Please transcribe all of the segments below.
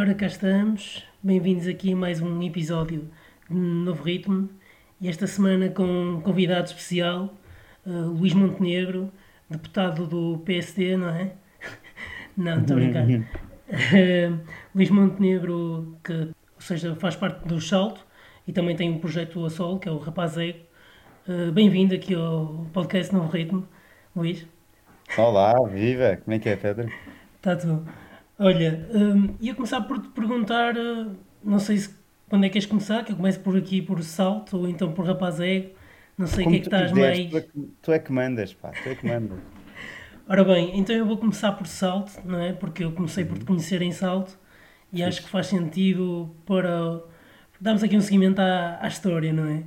ora cá estamos. Bem-vindos aqui a mais um episódio de Novo Ritmo. E esta semana com um convidado especial, uh, Luís Montenegro, deputado do PSD, não é? não, estou a brincar. Uh, Luís Montenegro, que, ou seja, faz parte do Salto e também tem um projeto a solo, que é o Rapaz Ego. Uh, Bem-vindo aqui ao podcast Novo Ritmo, Luís. Olá, viva! Como é que é, Pedro? Está tudo. Olha, hum, ia começar por te perguntar, uh, não sei se quando é que queres começar, que eu começo por aqui por salto ou então por rapaz ego, não sei o que é que estás quiseres, tu é mais. que, tu é que mandas, pá, tu é que mandas. Ora bem, então eu vou começar por salto, não é? Porque eu comecei por te Uhum. conhecer em salto e acho que faz sentido para darmos aqui um seguimento à, à história, não é?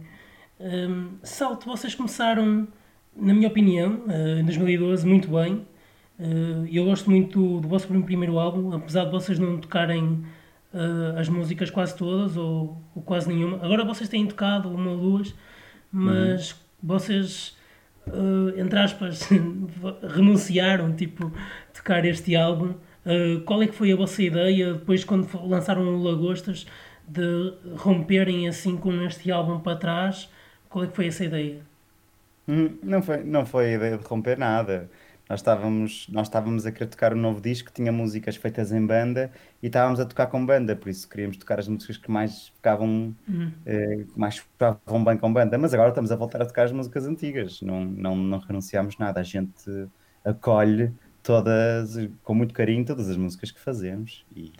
Hum, salto, vocês começaram, na minha opinião, eh, em 2012, muito bem. Eh, eu gosto muito do, do vosso primeiro álbum, apesar de vocês não tocarem eh, as músicas quase todas ou, ou quase nenhuma. Agora vocês têm tocado uma ou duas, Uhum. mas vocês, eh, entre aspas, renunciaram, tipo, tocar este álbum. Qual é que foi a vossa ideia depois quando lançaram o Lagostas de romperem assim com este álbum para trás? Qual é que foi essa ideia? Hum, Não foi, não foi a ideia de romper nada. Nós estávamos, nós estávamos a querer tocar um novo disco, tinha músicas feitas em banda e estávamos a tocar com banda, por isso queríamos tocar as músicas que mais ficavam, Hum. eh, que mais ficavam bem com banda. Mas agora estamos a voltar a tocar as músicas antigas, não, não, não renunciamos nada. A gente acolhe todas, com muito carinho, todas as músicas que fazemos e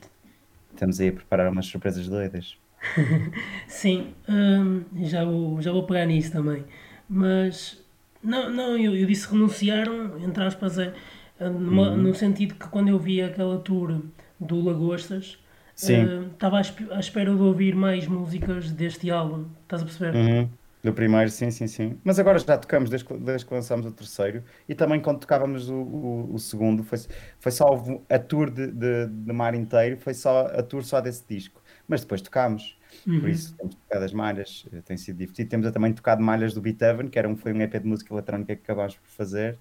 estamos aí a preparar umas surpresas doidas. Sim, hum, já vou, já vou pegar nisso também. Mas, não, não eu, eu disse renunciaram, entre aspas, é, numa- Uhum. no sentido que quando eu vi aquela tour do Lagostas, hum, estava à, espe- à espera de ouvir mais músicas deste álbum, estás a perceber? Uhum. Do primeiro, sim, sim, sim. Mas agora já tocamos desde que, desde que lançámos o terceiro e também quando tocávamos o, o, o segundo, foi, foi só a tour de, de, de mar inteiro, foi só a tour só desse disco. Mas depois tocámos, por Uhum. isso temos tocado as malhas, eh, tem sido divertido. Temos também tocado malhas do Beethoven, que era um, foi um EP de música eletrónica que acabámos por fazer.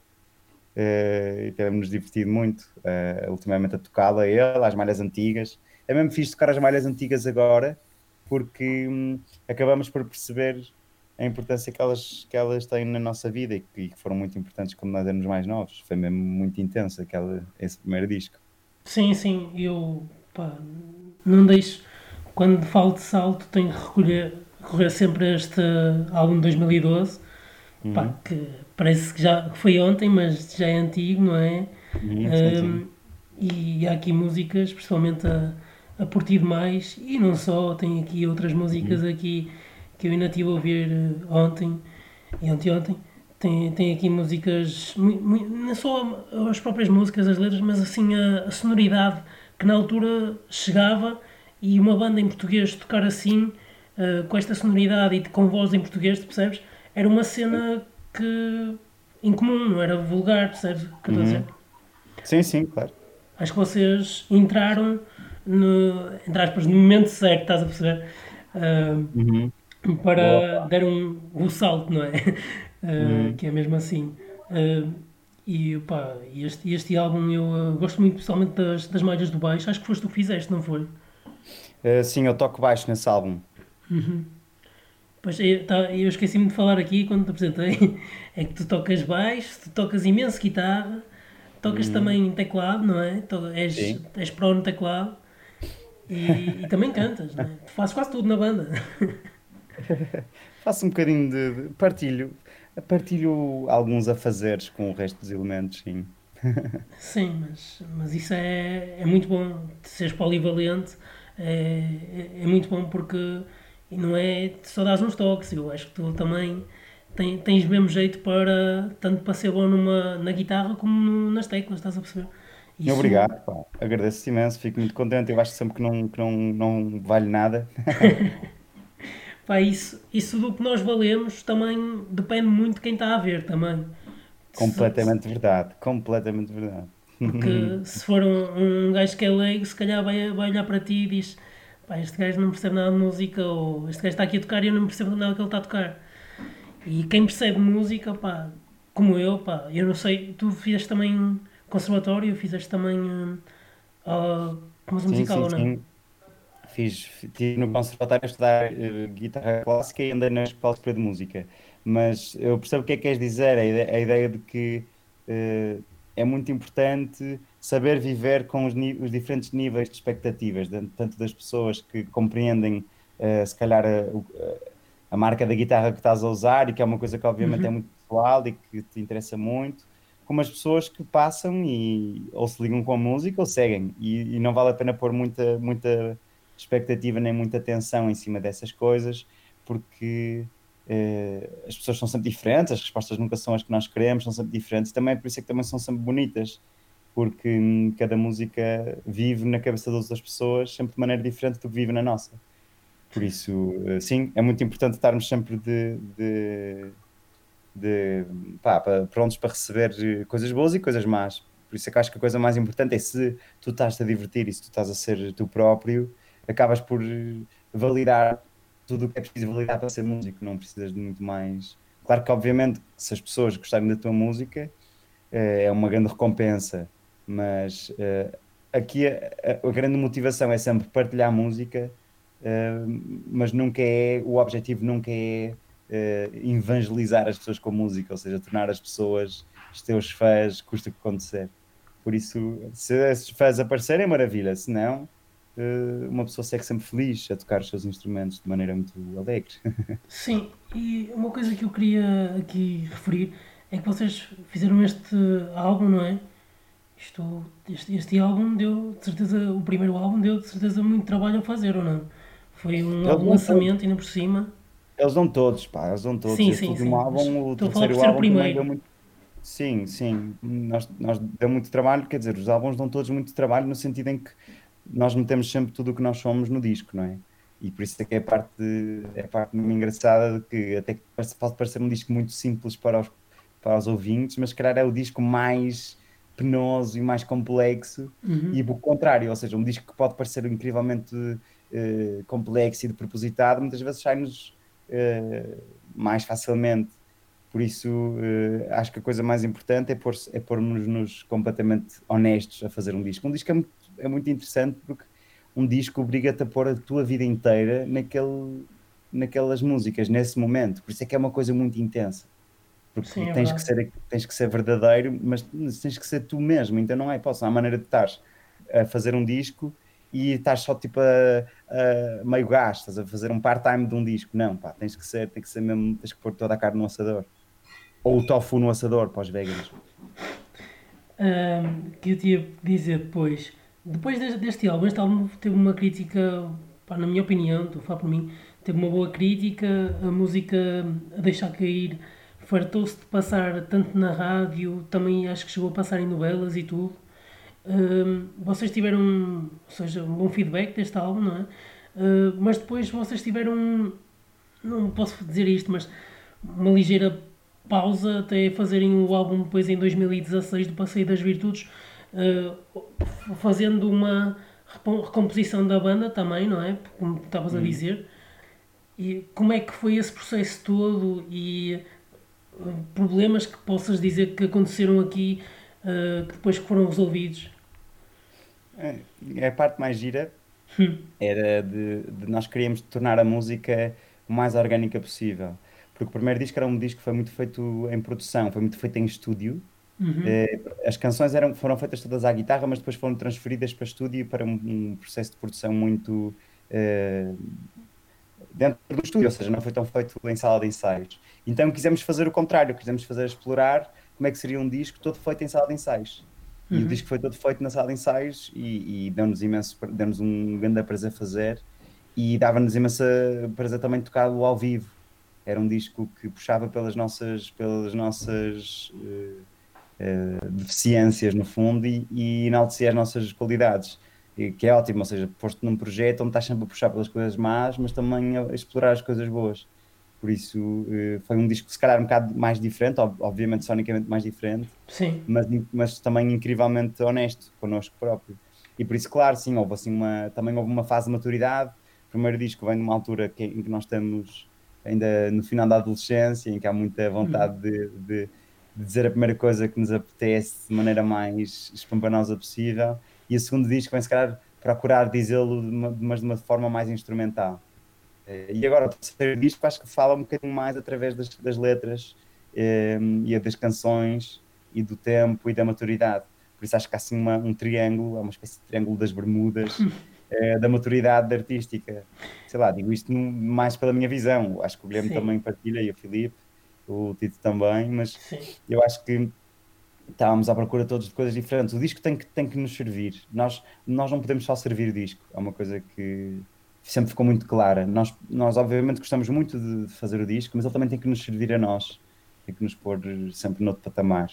eh, e temos-nos divertido muito, eh, ultimamente a tocá-la, ele, às malhas antigas. É mesmo fixe tocar as malhas antigas agora, porque hum, acabamos por perceber a importância que elas, que elas têm na nossa vida e que, e foram muito importantes quando nós éramos mais novos. Foi mesmo muito intenso aquele, esse primeiro disco. Sim, sim, eu pá, não deixo. Quando falo de salto, tenho que recolher, recorrer sempre a este álbum de 2012, pá, Uhum. que parece que já foi ontem, mas já é antigo, não é? Uhum. Um, e há aqui músicas, principalmente a, a Ti Demais, e não só, tem aqui outras músicas Uhum. aqui que eu ainda estive a ouvir eh, ontem e anteontem. Tem, tem aqui músicas, não só as próprias músicas, as letras, mas assim a, a sonoridade que na altura chegava e uma banda em português tocar assim, eh, com esta sonoridade e com voz em português, tu percebes? Era uma cena que incomum, não era vulgar, percebes o que eu estou a dizer? Uhum. Sim, sim, claro. Acho que vocês entraram no, entre aspas, no momento certo, estás a perceber? Ah, Uhum. para Boa. dar um, o salto, não é? Ah, Uhum. que é mesmo assim. Ah, e pá, este, este álbum eu gosto muito, pessoalmente das, das malhas do baixo. Acho que foste tu que fizeste, não foi? Eh, sim, eu toco baixo nesse álbum. Pois eu, tá, eu esqueci-me de falar aqui quando te apresentei. É que tu tocas baixo, tu tocas imenso guitarra, tocas também teclado, não é? To- És, Sim. és pró no teclado e, e também cantas, não é? Tu fazes quase tudo na banda. Faço um bocadinho de, de- partilho, partilho alguns afazeres com o resto dos elementos, sim. Sim, mas, mas isso é, é muito bom, de seres polivalente, é, é, é muito bom porque não é só dar uns toques, eu acho que tu também tem, tens mesmo jeito para, tanto para ser bom numa, na guitarra como no- nas teclas, estás a perceber? Isso, Obrigado, pá. Agradeço imenso, fico muito contente. Eu acho sempre que não, que não, não vale nada. pá, isso, isso do que nós valemos também depende muito de quem está a ver também. Se- Completamente verdade, completamente verdade. Porque se for um, um gajo que é leigo, se calhar vai, vai olhar para ti e diz: pá, este gajo não percebe nada de música, ou este gajo está aqui a tocar e eu não percebo nada que ele está a tocar. E quem percebe música, pá, como eu, pá, eu não sei, tu fizeste também conservatório, fizeste também uh, uh, Sim, musical sim, ou não? sim. fiz, estive no conservatório a estudar uh, guitarra clássica e andei na escola de música. Mas eu percebo o que é que queres dizer, a ideia, a ideia de que uh, é muito importante saber viver com os, os, diferentes níveis de expectativas, de, tanto das pessoas que compreendem, uh, se calhar, a, a, marca da guitarra que estás a usar e que é uma coisa que obviamente é uhum. é muito pessoal e que te interessa muito, como as pessoas que passam e ou se ligam com a música ou seguem e, e não vale a pena pôr muita, muita expectativa nem muita atenção em cima dessas coisas porque eh, as pessoas são sempre diferentes, as respostas nunca são as que nós queremos, são sempre diferentes, também por isso é que também são sempre bonitas, porque hum, cada música vive na cabeça das outras pessoas sempre de maneira diferente do que vive na nossa. Por isso, eh, sim, é muito importante estarmos sempre de, de de pá, prontos para receber coisas boas e coisas más. Por isso é que acho que a coisa mais importante é se tu estás a divertir e se tu estás a ser tu próprio, acabas por validar tudo o que é preciso validar para ser músico, não precisas de muito mais. Claro que, obviamente, se as pessoas gostarem da tua música, eh, é uma grande recompensa, mas uh, aqui a, a, grande motivação é sempre partilhar música, uh, mas nunca é, o objetivo nunca é evangelizar as pessoas com música, ou seja, tornar as pessoas os teus fãs, custa o que acontecer. Por isso, se esses fãs aparecerem, maravilha, se não, uma pessoa segue sempre feliz a tocar os seus instrumentos de maneira muito alegre. Sim, e uma coisa que eu queria aqui referir é que vocês fizeram este álbum, não é? Isto, este, este álbum deu, de certeza, o primeiro álbum deu de certeza muito trabalho a fazer, ou não? Foi um álbum lançamento ainda por cima. Eles dão todos, pá, eles dão todos. Sim, este sim, último sim. álbum, o Estou terceiro álbum também deu muito. Sim, sim, nós, nós deu muito trabalho, quer dizer, os álbuns dão todos muito trabalho no sentido em que nós metemos sempre tudo o que nós somos no disco, não é? E por isso é que é a parte, é a parte engraçada de que até que pode parecer um disco muito simples para os, para os ouvintes, mas se calhar é o disco mais penoso e mais complexo, uhum. e o contrário, ou seja, um disco que pode parecer incrivelmente uh, complexo e de propositado, muitas vezes sai-nos uh, mais facilmente. Por isso, uh, acho que a coisa mais importante é, pôr, é pormos-nos completamente honestos a fazer um disco. Um disco é muito, é muito interessante porque um disco obriga-te a pôr a tua vida inteira naquele, naquelas músicas, nesse momento. Por isso é que é uma coisa muito intensa. Porque Sim, é tens, que ser, tens que ser verdadeiro, mas tens que ser tu mesmo. Então não é hipótese, há maneira de estar a fazer um disco e estás só tipo a, a meio gás, estás a fazer um part-time de um disco. Não, pá, tens que ser, tem que ser mesmo, tens que pôr toda a carne no assador. Ou o tofu no assador para os veganos. Um, que eu tinha dizer depois, depois deste, álbum, este álbum teve uma crítica, pá, na minha opinião, estou a falar por mim, teve uma boa crítica, a música a deixar cair fartou-se de passar tanto na rádio, também acho que chegou a passar em novelas e tudo vocês tiveram, ou seja, um bom feedback deste álbum, não é? Uh, mas depois vocês tiveram, não posso dizer isto, mas uma ligeira pausa até fazerem o álbum depois em 2016 do Passeio das Virtudes, uh, fazendo uma recomposição da banda também, não é? Como estavas a hum. dizer. E como é que foi esse processo todo e problemas que possas dizer que aconteceram aqui uh, que depois foram resolvidos? É, a parte mais gira hum. era de, de, nós queríamos tornar a música o mais orgânica possível. Porque o primeiro disco era um disco que foi muito feito em produção, foi muito feito em estúdio. Uhum. Eh, as canções eram, foram feitas todas à guitarra, mas depois foram transferidas para estúdio para um, um processo de produção muito uh, dentro do estúdio, ou seja, não foi tão feito em sala de ensaios. Então quisemos fazer o contrário, quisemos fazer explorar como é que seria um disco todo feito em sala de ensaios. E uhum. o disco foi todo feito na sala de ensaios e, e deu-nos imenso, deu-nos um grande prazer fazer e dava-nos imenso prazer também tocá-lo ao vivo. Era um disco que puxava pelas nossas, pelas nossas uh, uh, deficiências, no fundo, e, e enaltecia as nossas qualidades, e, que é ótimo, ou seja, posto num projeto onde estás sempre a puxar pelas coisas más, mas também a explorar as coisas boas. Por isso eh, foi um disco se calhar um bocado mais diferente, obviamente sonicamente mais diferente, sim. Mas, mas também incrivelmente honesto connosco próprio. E por isso, claro, sim, houve assim uma, também houve uma fase de maturidade. O primeiro disco vem numa altura que, em que nós estamos ainda no final da adolescência, em que há muita vontade uhum. de, de, de, dizer a primeira coisa que nos apetece de maneira mais espampanosa possível. E o segundo disco vem, se calhar, procurar dizê-lo, mas de uma forma mais instrumental. Eh, e agora o terceiro disco acho que fala um bocadinho mais através das, das letras eh, e das canções e do tempo e da maturidade. Por isso acho que há assim uma, um triângulo, é uma espécie de triângulo das bermudas eh, da maturidade artística. Sei lá, digo isto mais pela minha visão. Acho que o Guilherme Sim. também partilha e o Filipe, o Tito também, mas Sim. eu acho que estávamos à procura todos de coisas diferentes. O disco tem que, tem que nos servir. Nós, nós não podemos só servir disco. É uma coisa que sempre ficou muito clara. Nós, nós obviamente gostamos muito de fazer o disco, mas ele também tem que nos servir a nós. Tem que nos pôr sempre noutro patamar.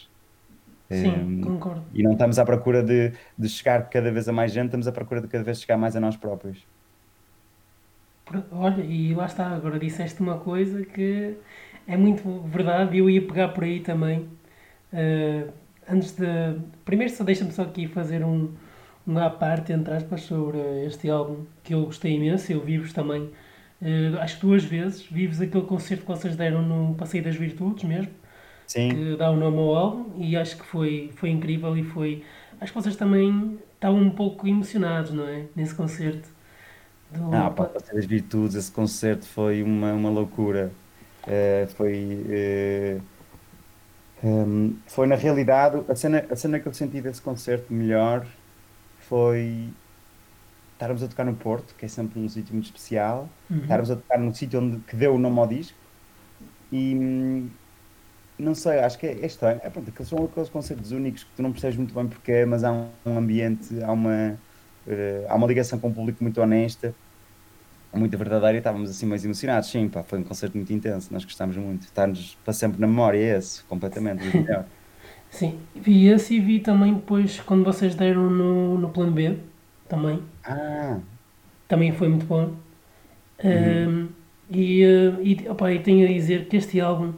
Sim, um, concordo. E não estamos à procura de, de chegar cada vez a mais gente, estamos à procura de cada vez chegar mais a nós próprios. Olha, e lá está, agora disseste uma coisa que é muito verdade, eu ia pegar por aí também. Uh, antes de. Primeiro, só deixa-me só aqui fazer um, um à parte, entre aspas, sobre este álbum que eu gostei imenso. Eu vi-vos também, uh, acho que duas vezes. Vi-vos aquele concerto que vocês deram no Passeio das Virtudes mesmo, Sim. que dá o nome ao álbum, e acho que foi, foi incrível. E foi. Acho que vocês também estavam um pouco emocionados, não é? Nesse concerto. Do... Ah, pá, Passeio das Virtudes, esse concerto foi uma, uma loucura. Uh, foi. Uh um, foi na realidade, a cena, a cena que eu senti desse concerto melhor foi estarmos a tocar no Porto, que é sempre um sítio muito especial, uhum. estarmos a tocar num sítio onde, que deu o nome ao disco e não sei, acho que é, é estranho. É, pronto, aqueles são aqueles concertos únicos que tu não percebes muito bem porque é, mas há um, um ambiente, há uma, uh, há uma ligação com o público muito honesta muito verdadeira e estávamos assim mais emocionados. Sim, pá, foi um concerto muito intenso, nós gostámos muito. Está-nos para sempre na memória esse, completamente. Sim, vi esse e vi também depois quando vocês deram no, no plano B, também. Ah. Também foi muito bom. Uhum. Um, e, uh, e, opa, e tenho a dizer que este álbum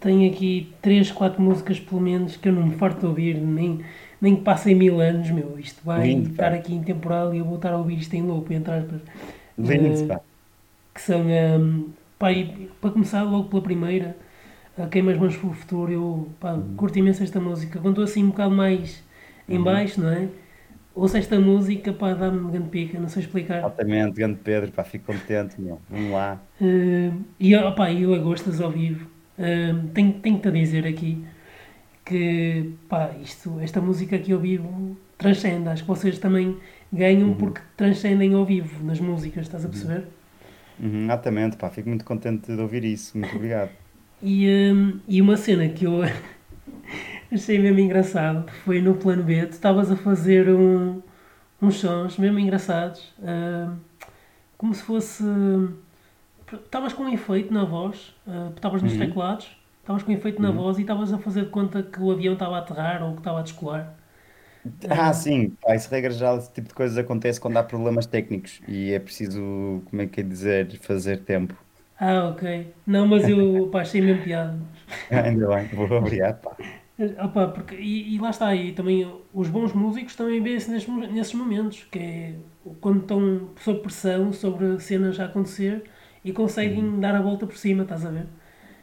tem aqui 3, 4 músicas pelo menos que eu não me farto de ouvir, nem, nem que passem mil anos, meu. Isto vai Lindo, estar aqui em temporal e eu vou estar a ouvir isto em loop, entre aspas. Lindo, pá. Que são, um, pá, e, para começar logo pela primeira, uh, Queimas Mãos para o Futuro, eu pá, uhum. curto imenso esta música. Quando estou assim um bocado mais em uhum. baixo, não é? Ouço esta música, pá, dá-me grande pica, não sei explicar. Altamente, grande Pedro, pá, fico contente, meu. Vamos lá. Uh, e, opá, eu a gostas ao vivo. Uh, tenho, tenho-te a dizer aqui que, pá, isto, esta música aqui ao vivo transcende. Acho que vocês também ganham uhum. porque transcendem ao vivo nas músicas, estás a uhum. perceber? Uhum, exatamente, pá, fico muito contente de ouvir isso, muito obrigado. e, um, e uma cena que eu achei mesmo engraçado foi no plano B, tu estavas a fazer um, uns sons mesmo engraçados, uh, como se fosse. Estavas com um efeito na voz, uh, estavas uh, nos uhum. teclados, estavas com efeito na uhum. voz e estavas a fazer de conta que o avião estava a aterrar ou que estava a descolar. Ah, sim, pá, isso regra geral, esse tipo de coisas acontece quando há problemas técnicos e é preciso, como é que é dizer, fazer tempo. Ah, ok. Não, mas eu pá, achei mesmo piada. Ah, ainda bem, vou obrigado, pá. Opa, porque, e, e, lá está, e também os bons músicos também vêem-se nesses, nesses momentos, que é quando estão sob pressão sobre cenas a acontecer e conseguem uhum. dar a volta por cima, estás a ver?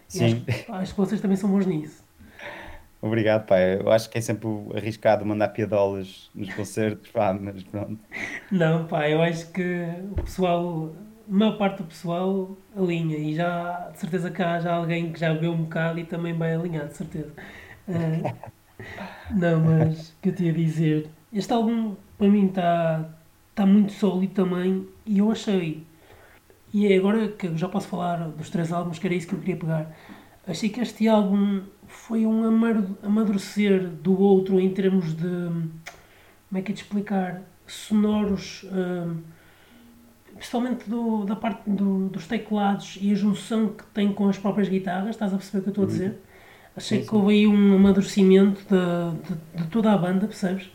Sim. Acho, acho que vocês também são bons nisso. Obrigado, pai. Eu acho que é sempre arriscado mandar piadolas nos concertos, pá, mas pronto. Não, pá, eu acho que o pessoal, a maior parte do pessoal alinha e já, de certeza que há já alguém que já bebeu um bocado e também vai alinhar, de certeza. Uh, não, mas o que eu tinha a dizer, este álbum para mim está tá muito sólido também e eu achei, e é agora que já posso falar dos três álbuns, que era isso que eu queria pegar, achei que este álbum foi um amadurecer do outro em termos de. Como é que é de explicar? Sonoros, uh, principalmente do, da parte do, dos teclados e a junção que tem com as próprias guitarras, estás a perceber o que eu estou a dizer? Uhum. Achei que houve aí um amadurecimento de, de, de toda a banda, percebes?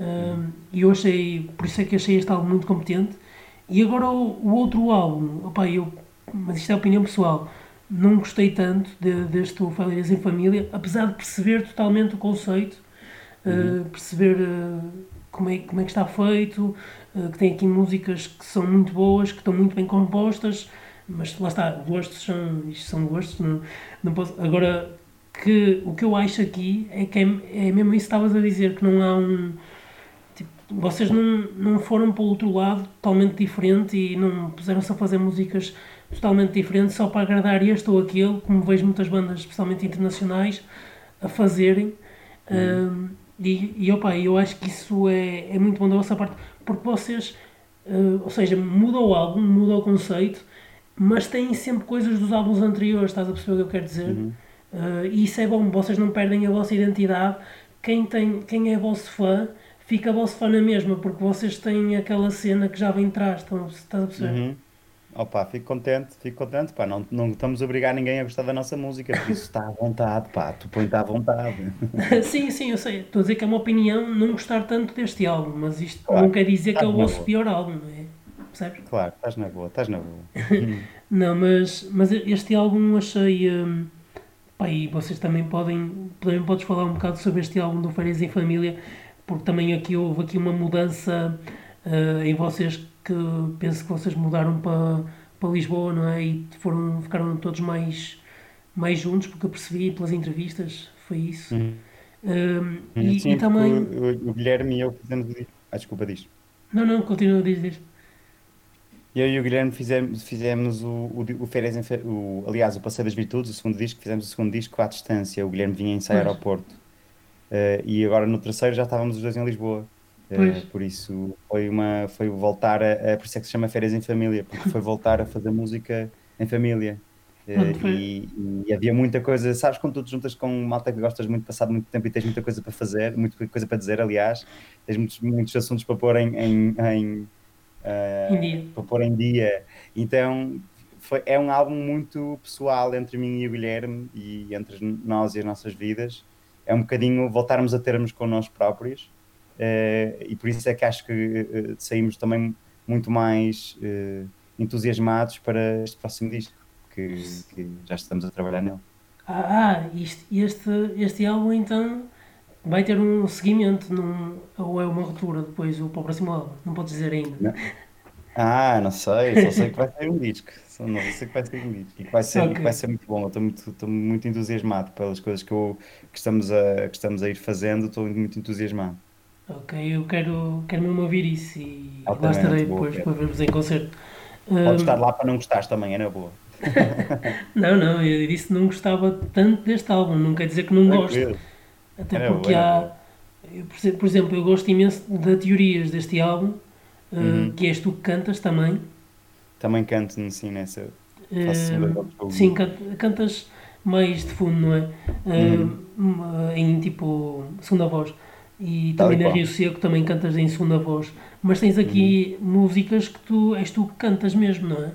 Uh, e eu achei, por isso é que achei este álbum muito competente. E agora o, o outro álbum, opa, eu, mas isto é opinião pessoal, não gostei tanto de, deste Famílias em Família, apesar de perceber totalmente o conceito, uhum. uh, perceber uh, como, é, como é que está feito, uh, que tem aqui músicas que são muito boas, que estão muito bem compostas, mas lá está, gostos são, isto são gostos, não, não posso, agora que o que eu acho aqui é que é, é mesmo isso que estavas a dizer, que não há um vocês não, não foram para o outro lado totalmente diferente e não puseram-se a fazer músicas totalmente diferentes só para agradar este ou aquele, como vejo muitas bandas, especialmente internacionais, a fazerem. Uhum. e, e opa, eu acho que isso é, é muito bom da vossa parte, porque vocês, uh, ou seja, muda o álbum, muda o conceito, mas têm sempre coisas dos álbuns anteriores, estás a perceber o que eu quero dizer? Uhum. Uh, e isso é bom, vocês não perdem a vossa identidade. Quem, tem, quem é vosso fã fica vosso fã na mesma, porque vocês têm aquela cena que já vem atrás, estás a perceber? Uhum. Opa, fico contente, fico contente, pá, não, não estamos a obrigar ninguém a gostar da nossa música, por isso está à vontade, pá, tu põe-te à vontade. sim, sim, eu sei, estou a dizer que é uma opinião não gostar tanto deste álbum, mas isto claro, não quer dizer que é o vosso pior álbum, não é? Percebes? Claro, estás na boa, estás na boa. não, mas, mas este álbum achei, hum, pá, e vocês também podem, também podes falar um bocado sobre este álbum do Férias em Família, porque também aqui houve aqui uma mudança uh, em vocês que penso que vocês mudaram para, para Lisboa, não é? E foram, ficaram todos mais, mais juntos, porque eu percebi pelas entrevistas, foi isso. Uhum. Um, e, Sim, e também. O, o, Guilherme e eu fizemos. Ah, desculpa, diz. Não, não, continua a dizer. Eu e o Guilherme fizemos, fizemos o, o, o Férias em o, aliás, o Passeio das Virtudes, o segundo disco, fizemos o segundo disco à distância. O Guilherme vinha ensaiar ao Porto. Uh, e agora no terceiro já estávamos os dois em Lisboa. Uh, por isso foi uma foi voltar a, a, por isso é que se chama férias em família porque foi voltar a fazer música em família. Uh, e, e, havia muita coisa sabes quando tu te juntas com malta que gostas muito passado muito tempo e tens muita coisa para fazer muita coisa para dizer aliás tens muitos, muitos assuntos para pôr em, em, em, uh, para pôr em dia. Então foi, é um álbum muito pessoal entre mim e o Guilherme e entre nós e as nossas vidas é um bocadinho voltarmos a termos com nós próprios Uh, e por isso é que acho que uh, saímos também muito mais uh, entusiasmados para este próximo disco, que, que, já estamos a trabalhar nele. Ah, isto, este, este álbum então vai ter um seguimento num, ou é uma ruptura depois para o próximo álbum? Não podes dizer ainda. Não. Ah, não sei, só sei que vai ser um disco. Só não sei que vai ser um disco e que vai ser, okay. que vai ser muito bom. Eu estou muito, estou muito entusiasmado pelas coisas que, eu, que, estamos a, que estamos a ir fazendo, estou muito entusiasmado. Ok, eu quero, quero mesmo ouvir isso e lá estarei depois para vermos em concerto. Pode estar lá para não gostares também, é na boa. não, não, eu disse que não gostava tanto deste álbum, não quer dizer que não gosto. Até era porque há. Eu, por exemplo, eu gosto imenso de teorias deste álbum, uhum. que és tu que cantas também. Também canto, sim, nessa. Uh, sim, cantas mais de fundo, não é? Uh, Em tipo segunda voz. E também na Rio Seco também cantas em segunda voz. Mas tens aqui uhum. músicas que tu és tu que cantas mesmo, não é?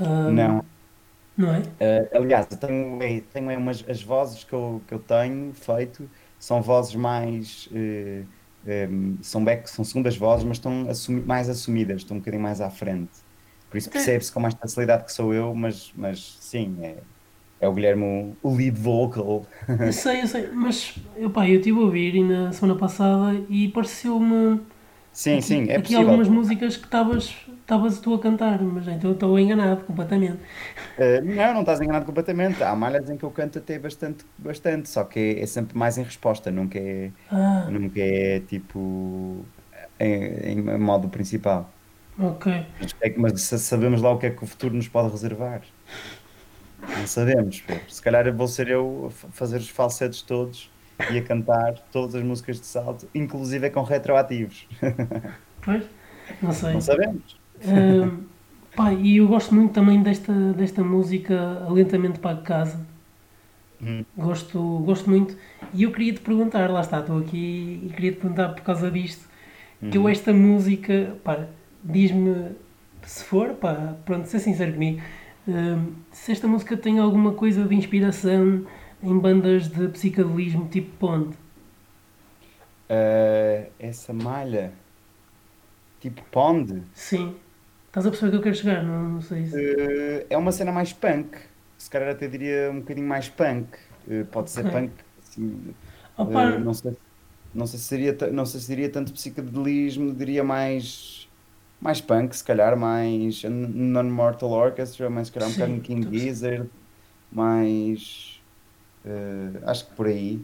Uh, não. Não é? Uh, aliás, eu tenho, tenho umas, as vozes que eu, que eu tenho feito são vozes mais. Uh, um, são, back, são segundas vozes, mas estão assumi mais assumidas, estão um bocadinho mais à frente. Por isso percebe-se com mais facilidade que sou eu, mas, mas sim, é, é o Guilherme o lead vocal. Eu sei, eu sei, mas eu, pá, eu estive a ouvir na semana passada e pareceu-me. Sim, sim, é aqui possível. algumas músicas que estavas tu a cantar, mas então eu estou enganado completamente. Uh, não, não estás enganado completamente. Há malhas em que eu canto até bastante, bastante, só que é, é sempre mais em resposta, nunca é, ah. nunca é tipo em, em modo principal. Ok. Mas, é, mas sabemos lá o que é que o futuro nos pode reservar. Não sabemos, Se calhar vou ser eu a fazer os falsetes todos e a cantar todas as músicas de salto, inclusive com retroativos. Pois, não sei. Não sabemos. Uh, pá, e eu gosto muito também desta, desta música Lentamente para Casa. Hum. Gosto, gosto muito. E eu queria te perguntar, lá está, estou aqui e queria te perguntar por causa disto, hum. que eu uhum. esta música, pá, diz-me, se for, pá, pronto, ser sincero comigo, se esta música tem alguma coisa de inspiração em bandas de psicadelismo tipo Pond? Uh, essa malha tipo Pond? Sim. Estás a perceber que eu quero chegar? Não, não sei se... Uh, é uma cena mais punk. Se calhar até diria um bocadinho mais punk. Uh, pode ser punk. Assim, não, sei, não, sei se seria, não sei se diria tanto psicadelismo, diria mais mais punk, se calhar, mais Non-Mortal Orchestra, mais se calhar um bocadinho King Gizzard, mais. Uh, acho que por aí.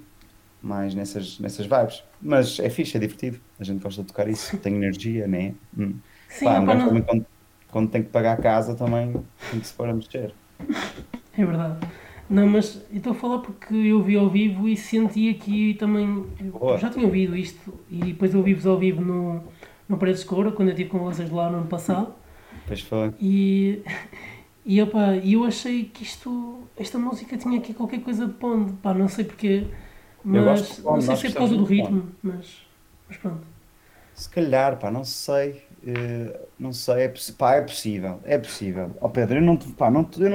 mais nessas, nessas vibes. Mas é fixe, é divertido. A gente gosta de tocar isso, tem energia, né? Hum. Sim, Pá, um opá, gajo não- também quando, quando tem que pagar a casa também tem que se pôr a mexer. É verdade. Não, mas eu estou a falar porque eu vi ao vivo e senti aqui também. Já tinha ouvido isto e depois eu vi-vos ao vivo no, no Paredes de Coura, quando eu estive com vocês lá no ano passado. Depois foi. E, e opa, e eu achei que isto, esta música tinha aqui qualquer coisa de pondo. Pá, não sei porquê, Eu gosto mas não sei se é por causa do ritmo, mas, mas pronto. Se calhar, pá, não sei. eh, não sei, é, pá, é possível, é possível. Ó Pedro, eu não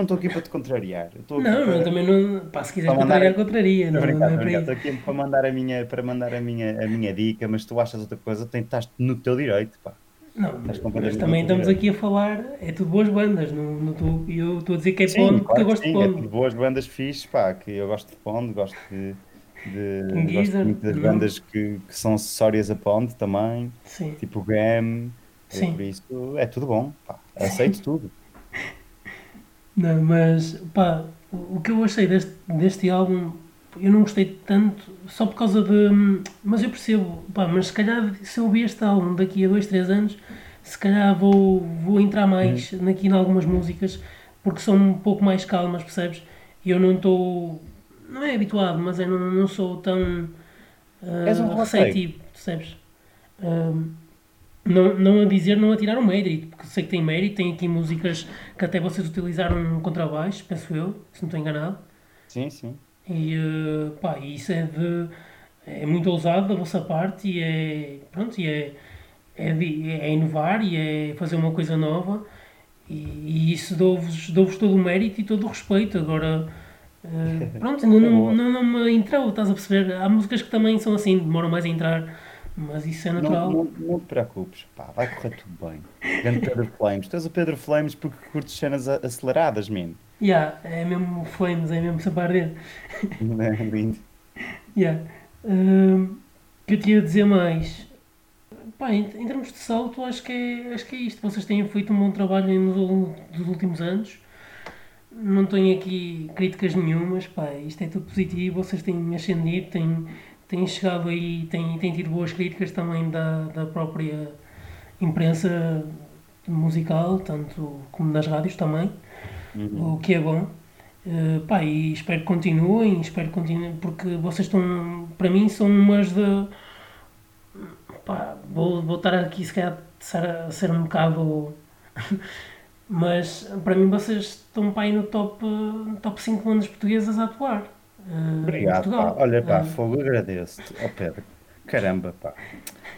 estou aqui para te contrariar. Eu Não, para... eu também não. Pá, se quiseres contrariar, contraria. Não, não é para. Estou aqui para mandar a minha, para mandar a minha, a minha dica, mas tu achas outra coisa, estás no teu direito, pá. Não, mas também estamos aqui a falar, é tudo boas bandas, não, não tô, eu estou a dizer que é Sim, pondo porque claro eu que gosto de sim, é pondo. tudo boas bandas fixes, pá, que eu gosto de Pond, gosto de, de gosto muito das não? bandas que, que são acessórias a Pond também, Sim, tipo Gam, é Sim. por isso é tudo bom, pá, aceito tudo. não, mas pá, o o que eu achei deste, deste álbum, eu não gostei tanto só por causa de. Mas eu percebo, pá, mas se calhar se eu ouvir este álbum daqui a 2, 3 anos, se calhar vou, vou entrar mais aqui em algumas músicas porque são um pouco mais calmas, percebes? E eu não estou. Não é habituado, mas eu não, não sou tão. És um receptivo, percebes? Não, não a dizer, não a tirar o mérito, porque sei que tem mérito, tem aqui músicas que até vocês utilizaram um contrabaixo, penso eu, se não estou enganado. Sim, sim. E eh, pá, isso é de. É muito ousado da vossa parte e é. Pronto, e é. É, de- é inovar e é fazer uma coisa nova e, e isso dou-vos dou todo o mérito e todo o respeito. Agora, eh, pronto, não, não, não, não me entrou, estás a perceber? Há músicas que também são assim, demoram mais a entrar, mas isso é Não, natural. não, não te preocupes, pá, vai correr tudo bem. Grande Pedro Flames, tu és o Pedro Flames porque curtes cenas aceleradas, mano. Yeah, é mesmo flames, é mesmo sempre a arder. É lindo? Yeah. O que eu tinha a dizer mais? Pá, em, em termos de salto, acho que, é, acho que é isto. Vocês têm feito um bom trabalho nos, dos últimos anos. Não tenho aqui críticas nenhumas. Pá, isto é tudo positivo. Vocês têm ascendido, têm, têm chegado aí, têm, têm tido boas críticas também da, da própria imprensa musical, tanto como das rádios também Uhum. o que é bom. Uh, pá, e espero que continuem, espero que continuem, porque vocês estão, para mim, são umas de. Pá, vou, vou estar aqui se calhar a ser, um bocado. Mas para mim vocês estão pá, aí no top, top 5 bandas portuguesas a atuar. uh, Obrigado, pá. Olha, pá, Uh, fogo, agradeço-te. Ó Pedro, caramba, pá.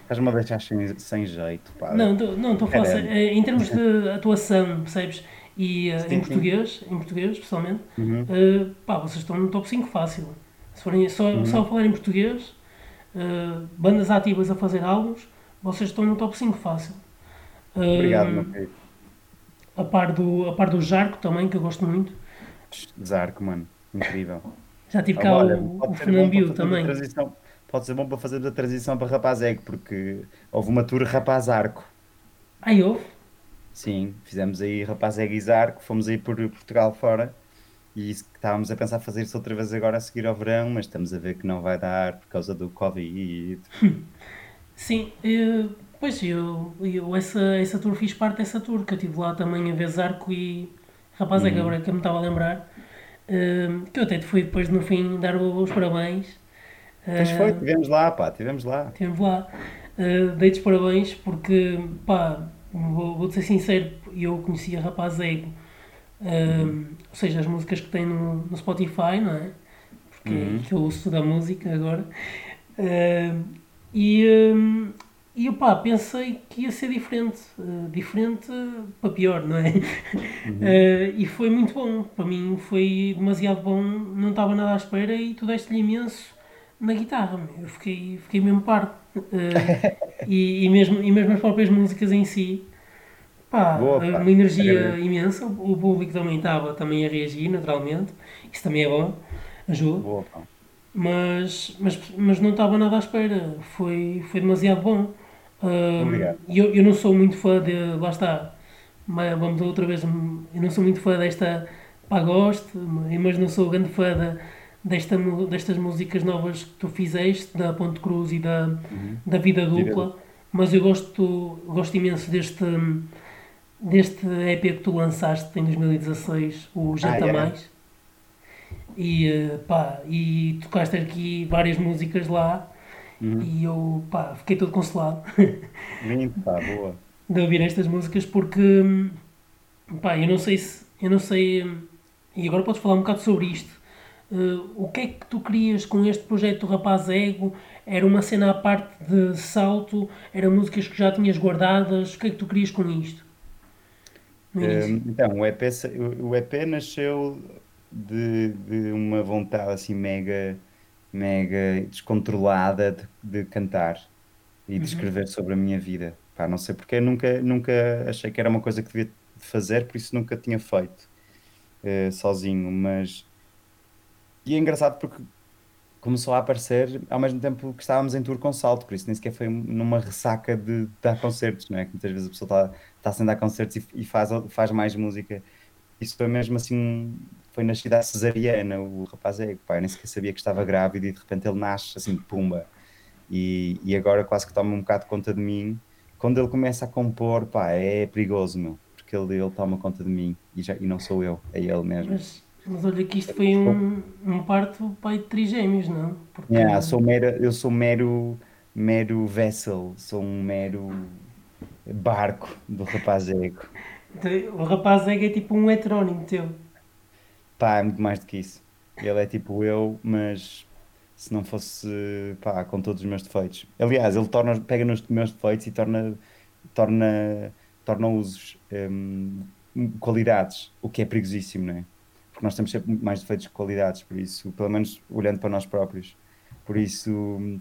Estás-me a deixar sem, sem jeito, pá. Não, tô- não, estou a falar em termos de atuação, percebes? E eh, Sim, em sim. português, em português, especialmente, Uhum. Uh, pá, vocês estão no top 5 fácil. Se forem só, Uhum. só a falar em português, uh, bandas ativas a fazer álbuns, vocês estão no top 5 fácil. Obrigado, meu querido. a, par do, a par do Jarco também, que eu gosto muito. Zarco, mano. Incrível. Já tive Ah, cá olha, o, o a também. Pode ser bom para fazermos a transição para Rapaz Ego, porque houve uma tour Rapaz Arco. Aí houve. Sim, fizemos aí Rapaz Ego e Zarco, fomos aí por Portugal fora. E que estávamos a pensar fazer isso outra vez agora a seguir ao verão, mas estamos a ver que não vai dar por causa do Covid. Sim, eh, pois eu, eu essa, essa tour fiz parte dessa tour, que eu estive lá também a ver Zarco e Rapaz é que Uhum. agora que eu me estava a lembrar. eh, que eu até te fui depois no fim dar os parabéns. Pois Eh, foi, estivemos lá, pá, estivemos lá. Estive lá. Dei-te os parabéns porque, pá, vou, vou ser sincero, eu conhecia Rapaz Ego, um, ou seja, as músicas que tem no, no Spotify, não é? Porque Uhum. que eu ouço toda a música agora. Um, e, um, e pá, pensei que ia ser diferente, uh, diferente para pior, não é? Uh, e foi muito bom, para mim foi demasiado bom, não estava nada à espera e tu deste-lhe imenso na guitarra, eu fiquei, fiquei mesmo parvo. Uh, e, e, mesmo, e mesmo as próprias músicas em si, pá, Boa, pá. uma energia Agradeço. imensa, o público também estava também a reagir naturalmente, isso também é bom, ajuda Boa, mas, mas, mas não estava nada à espera. Foi, foi demasiado bom. Ahm, Obrigado. E eu, eu não sou muito fã de. Lá está. Mas vamos outra vez. Eu não sou muito fã desta. Pá, gosto, mas não sou grande fã da, desta, destas músicas novas que tu fizeste, da Ponte Cruz e da, uhum. da Vida Dupla, mas eu gosto, gosto imenso deste, deste EP que tu lançaste em 2016, o Janta ah, Mais. E, eh, pá, e tocaste aqui várias músicas lá uhum. e eu pá, fiquei todo consolado. Lindo, pá, boa. De ouvir estas músicas porque pá, eu não sei se eu não sei e agora podes falar um bocado sobre isto Uh, o que é que tu querias com este projeto do Rapaz Ego? Era uma cena à parte de salto? Eram músicas que já tinhas guardadas? O que é que tu querias com isto? então, o EP, o EP nasceu de, de uma vontade assim mega, mega descontrolada de, de cantar e de uhum. escrever sobre a minha vida. Pá, não sei porque nunca, nunca achei que era uma coisa que devia fazer, por isso nunca tinha feito uh, sozinho, mas e é engraçado porque começou a aparecer ao mesmo tempo que estávamos em tour com salto, por isso nem sequer foi numa ressaca de dar concertos, não é? Que muitas vezes a pessoa está, está sem dar concertos e, e, faz, faz mais música. Isso foi mesmo assim, foi nascida a cesariana, o rapaz é, eu nem sequer sabia que estava grávido e de repente ele nasce assim, pumba. E, e agora quase que toma um bocado de conta de mim. Quando ele começa a compor, pá, é perigoso, meu, porque ele, ele toma conta de mim e, já, e não sou eu, é ele mesmo. Mas mas olha que isto foi um, um parto pai de trigêmeos, não? Porque... Yeah, sou mero, eu sou mero, mero vessel, sou um mero barco do rapaz ego. Então, o rapaz ego é tipo um heterónimo teu. Pá, é muito mais do que isso. Ele é tipo eu, mas se não fosse pá, com todos os meus defeitos. Aliás, ele torna, pega nos meus defeitos e torna, torna, torna-os um, qualidades, o que é perigosíssimo, não é? Porque nós temos sempre mais defeitos que qualidades, por isso, pelo menos olhando para nós próprios. Por isso,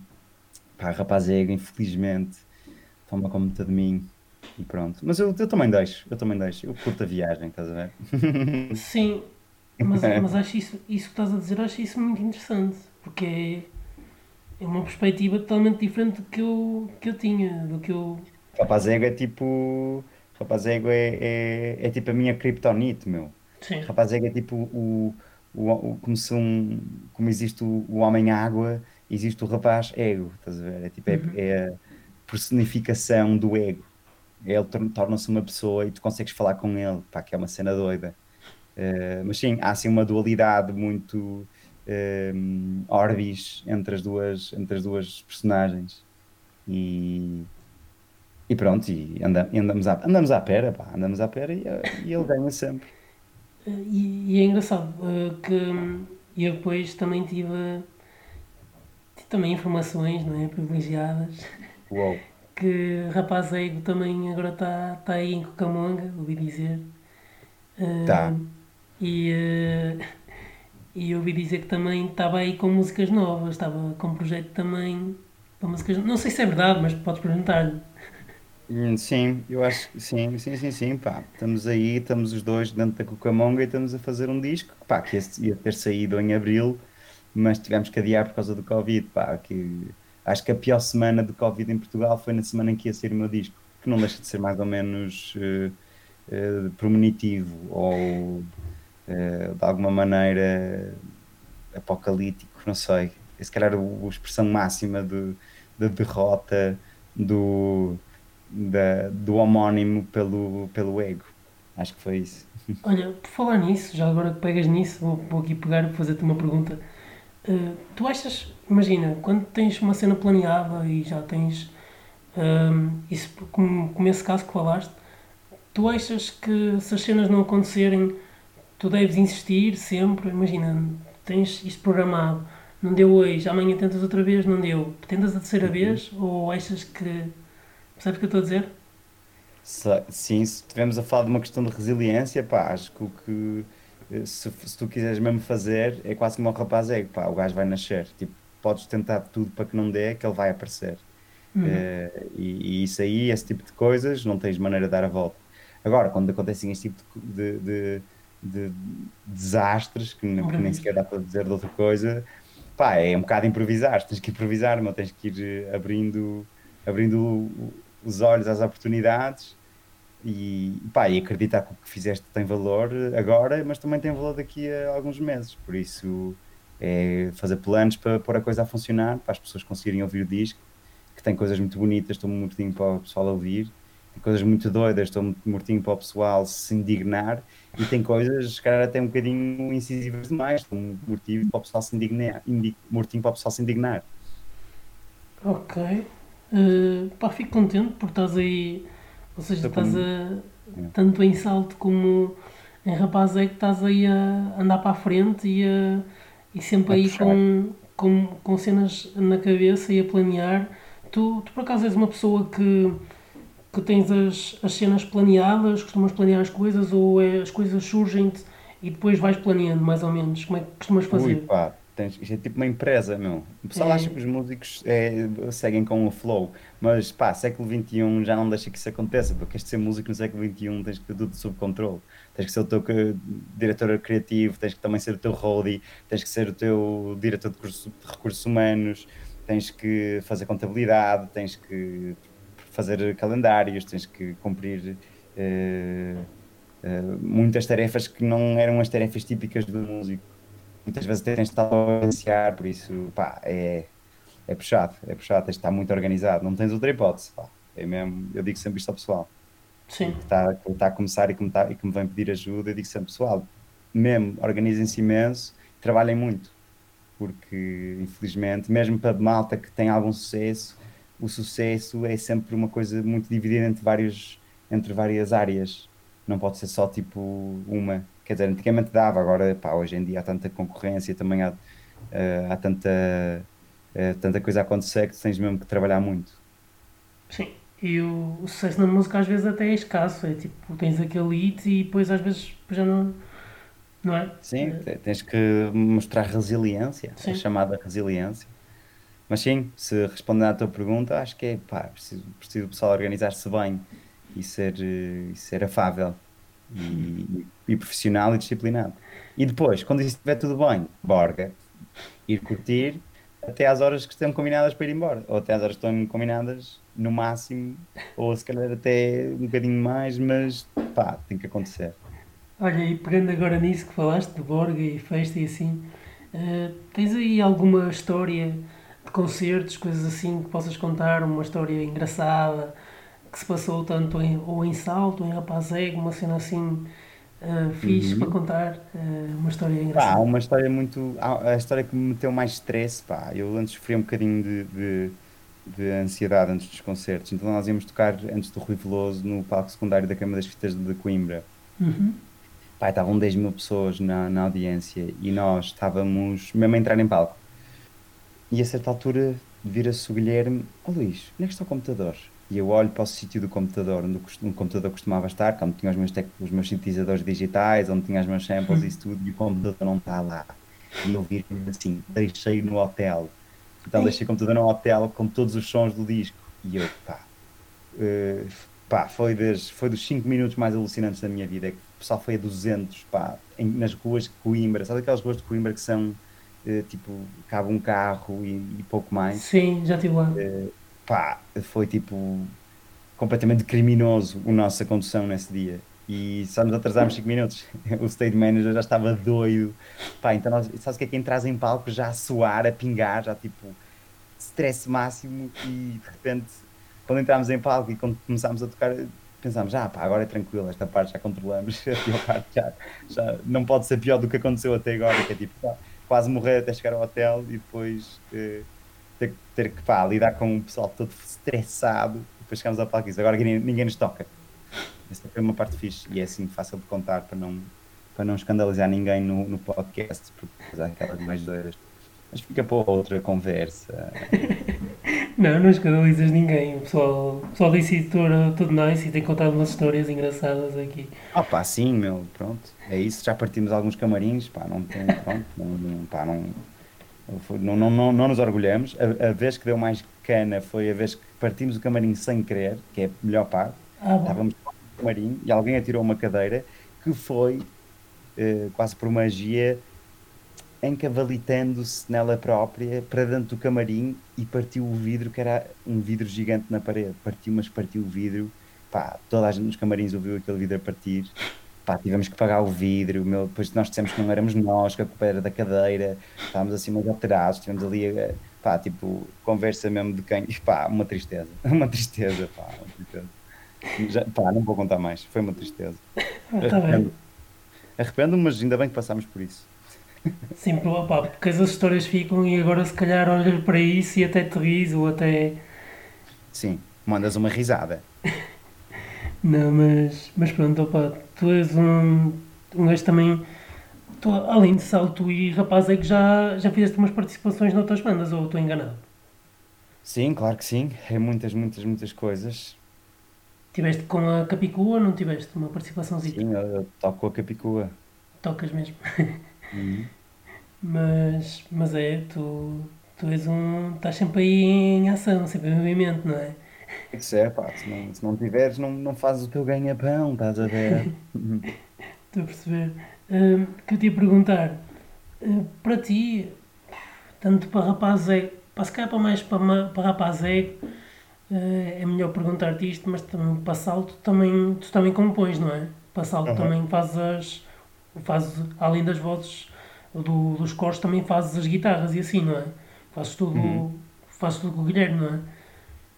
pá, rapazega, infelizmente, toma conta de mim e pronto. Mas eu, eu também deixo, eu também deixo. Eu curto a viagem, estás a ver? Sim, mas, mas acho isso, isso que estás a dizer, acho isso muito interessante, porque é, é uma perspectiva totalmente diferente do que eu, que eu tinha, do que eu... Rapazego é tipo... Rapazego é, é, é tipo a minha kryptonite, meu. Sim. Rapaz, é tipo o, o, o, como, um, como existe o, o homem-água, existe o rapaz ego, estás a ver? É, tipo, é, uhum. é a personificação do ego. Ele torna-se uma pessoa e tu consegues falar com ele, pá, que é uma cena doida. Uh, mas sim, há assim uma dualidade muito uh, orbis entre as duas, entre as duas personagens. E, e pronto, e anda, andamos, à, andamos à pera, pá, andamos à pera e, e ele ganha sempre. E, e é engraçado uh, que eu depois também tive, tive também informações não é, privilegiadas Uou. que rapaz ego também agora está tá aí em Cucamonga, ouvi dizer. Uh, tá. E, uh, e ouvi dizer que também estava aí com músicas novas, estava com um projeto também para músicas. Não sei se é verdade, mas podes perguntar-lhe. Hum, sim, eu acho que sim, sim, sim, sim, pá. Estamos aí, estamos os dois dentro da Cucamonga e estamos a fazer um disco, pá, que ia ter saído em abril, mas tivemos que adiar por causa do Covid, pá, que acho que a pior semana do Covid em Portugal foi na semana em que ia sair o meu disco, que não deixa de ser mais ou menos uh, premonitivo ou uh, de alguma maneira apocalíptico, não sei. Se calhar a expressão máxima de, de derrota do da, do homónimo pelo, pelo ego. Acho que foi isso. Olha, por falar nisso, já agora que pegas nisso, vou, vou aqui pegar e fazer-te uma pergunta. Uh, tu achas, imagina, quando tens uma cena planeada e já tens um, isso, como, como esse caso que falaste, tu achas que se as cenas não acontecerem, tu deves insistir sempre? Imagina, tens isto programado, não deu hoje, amanhã tentas outra vez, não deu, tentas a terceira uhum. vez ou achas que Percebes o que eu estou a dizer? Sim, se estivermos a falar de uma questão de resiliência, pá, acho que o que eh, se, se tu quiseres mesmo fazer é quase como o rapaz é, pá, o gajo vai nascer. Tipo, podes tentar tudo para que não dê, que ele vai aparecer. Uhum. Uh, e, e, isso aí, esse tipo de coisas, não tens maneira de dar a volta. Agora, quando acontecem este tipo de, de, de, de desastres, que, que, nem sequer dá para dizer de outra coisa, pá, é um bocado improvisar. Tens que improvisar, não tens que ir eh, abrindo, abrindo os olhos às oportunidades e, pá, e acreditar que o que fizeste tem valor agora, mas também tem valor daqui a alguns meses. Por isso, É fazer planos para pôr a coisa a funcionar, para as pessoas conseguirem ouvir o disco, que tem coisas muito bonitas, estou mortinho para o pessoal ouvir, tem coisas muito doidas, estou mortinho para o pessoal se indignar, e tem coisas, se calhar, até um bocadinho incisivas demais, estou mortinho para o pessoal se indignar. Mortinho para o pessoal se indignar. Ok. Uh, pá, fico contente porque estás aí, ou seja, estou estás com... a, é. tanto em salto como em rapaz é que estás aí a andar para a frente e, a, e sempre a aí com, com, com cenas na cabeça e a planear. Tu, tu por acaso és uma pessoa que, que tens as, as cenas planeadas, costumas planear as coisas ou é, as coisas surgem-te e depois vais planeando mais ou menos? Como é que costumas fazer? Ui, pá, Tens, isto é tipo uma empresa, meu. O pessoal é. acha que os músicos é, seguem com o flow, mas pá, século XXI já não deixa que isso aconteça, porque queres ser músico no século XXI tens que ter tudo sob controle. Tens que ser o teu diretor criativo, tens que também ser o teu roadie, tens que ser o teu diretor de, curso, de recursos humanos, tens que fazer contabilidade, tens que fazer calendários, tens que cumprir uh, uh, muitas tarefas que não eram as tarefas típicas do músico muitas vezes tens de estar a iniciar, por isso, pá, é, é puxado, é puxado, tens de estar muito organizado, não tens outra hipótese, pá. É mesmo, eu digo sempre isto ao pessoal. Sim. Que está, que está a começar e que, me está, e que me vem pedir ajuda, eu digo sempre, pessoal, mesmo, organizem-se imenso, trabalhem muito, porque infelizmente, mesmo para malta que tem algum sucesso, o sucesso é sempre uma coisa muito dividida entre, vários, entre várias áreas, não pode ser só tipo uma Quer dizer, antigamente dava, agora pá, hoje em dia há tanta concorrência, também há, uh, há tanta, uh, tanta coisa a acontecer que tens mesmo que trabalhar muito. Sim, e o, o, sucesso na música às vezes até é escasso, é tipo, tens aquele hit e depois às vezes já não. Não é? Sim, é. tens que mostrar resiliência, sim. a chamada resiliência. Mas sim, se respondendo à tua pergunta, acho que é pá, preciso, preciso o pessoal organizar-se bem e ser, e ser afável e, e, profissional e disciplinado. E depois, quando isso estiver tudo bem, borga, ir curtir até às horas que estão combinadas para ir embora, ou até às horas que estão combinadas no máximo, ou se calhar até um bocadinho mais, mas pá, tem que acontecer. Olha, e pegando agora nisso que falaste de borga e festa e assim, uh, tens aí alguma história de concertos, coisas assim que possas contar, uma história engraçada, que se passou tanto em, ou em Salto, ou em Rapazego, uma cena assim uh, fixe uhum. para contar, uh, uma história engraçada. Pá, uma história muito. A história que me meteu mais stress, pá. Eu antes sofria um bocadinho de, de, de, ansiedade antes dos concertos, então nós íamos tocar antes do Rui Veloso no palco secundário da Câmara das Fitas de Coimbra. Uhum. Pá, estavam 10 mil pessoas na, na audiência e nós estávamos mesmo a entrar em palco. E a certa altura vira-se o Guilherme: Ó oh, Luís, onde é que está o computador? E eu olho para o sítio do computador onde o computador costumava estar, onde tinha os meus, os meus sintetizadores digitais, onde tinha os meus samples e isso tudo, e o computador não está lá. E eu vi assim, deixei no hotel. Então deixei o computador no hotel com todos os sons do disco. E eu, pá, uh, pá foi, das, foi dos 5 minutos mais alucinantes da minha vida. O pessoal foi a 200, pá, em, nas ruas de Coimbra. Sabe aquelas ruas de Coimbra que são, uh, tipo, cabe um carro e, e, pouco mais? Sim, já tive lá. Uh, pá, foi tipo completamente criminoso a nossa condução nesse dia. E só nos atrasámos 5 minutos. O stage manager já estava doido. Pá, então nós, sabes o que é que entras em palco já a suar, a pingar, já tipo stress máximo e de repente quando entramos em palco e quando começámos a tocar pensámos, ah pá, agora é tranquilo, esta parte já controlamos, a parte já, já não pode ser pior do que aconteceu até agora, que é tipo, pá, quase morrer até chegar ao hotel e depois eh, ter, ter que pá, lidar com o pessoal todo estressado. Depois chegamos ao palco e diz, agora ninguém, ninguém nos toca. Essa foi uma parte fixe e é assim fácil de contar para não, para não escandalizar ninguém no, no podcast, porque há aquelas mais doidas. Mas fica para outra conversa. não, não escandalizas ninguém. O pessoal, o pessoal disse todo, todo nice e tem contado umas histórias engraçadas aqui. Ah pá, sim, meu, pronto. É isso, já partimos alguns camarins, pá, não tem, pronto, não, pá, não não, não, não, não nos orgulhamos. A, a, vez que deu mais cana foi a vez que partimos o camarim sem querer, que é a melhor parte. Ah, Estávamos no camarim e alguém atirou uma cadeira que foi uh, quase por magia encavalitando-se nela própria para dentro do camarim e partiu o vidro, que era um vidro gigante na parede. Partiu, mas partiu o vidro. Pá, toda a gente nos camarins ouviu aquele vidro a partir pá, tivemos que pagar o vidro, meu, depois nós dissemos que não éramos nós, que a culpa era da cadeira, estávamos assim mais alterados, estivemos ali, pá, tipo, conversa mesmo de quem, pá, uma tristeza, uma tristeza, pá, uma tristeza. Já, pá, não vou contar mais, foi uma tristeza. Ah, tá. Arrependo-me, mas ainda bem que passámos por isso. Sim, pá, porque as histórias ficam e agora se calhar olhas para isso e até te ris ou até. Sim, mandas uma risada. Não, mas, mas pronto, opa, tu és um, um gajo também. Tu, além de salto e rapaz, é que já, já fizeste umas participações noutras bandas, ou estou enganado? Sim, claro que sim. É muitas, muitas, muitas coisas. Tiveste com a Capicua ou não tiveste uma participaçãozinha? Sim, eu, toco com a Capicua. Tocas mesmo. Uhum. Mas, mas é, tu, tu és um. estás sempre aí em ação, sempre em movimento, não é? Isso é, pá, se não, se não tiveres, não, não fazes o teu ganha-pão, estás a ver? Estou a perceber. Hum, que eu te ia perguntar, hum, para ti, tanto para rapaz é, para se calhar para mais para, para rapaz é, eh, é melhor perguntar-te isto, mas também para salto também, tu também compões, não é? Para salto Aham. também fazes as, fazes, além das vozes do, dos coros, também fazes as guitarras e assim, não é? Fazes tudo, Uhum. fazes tudo com o Guilherme, não é?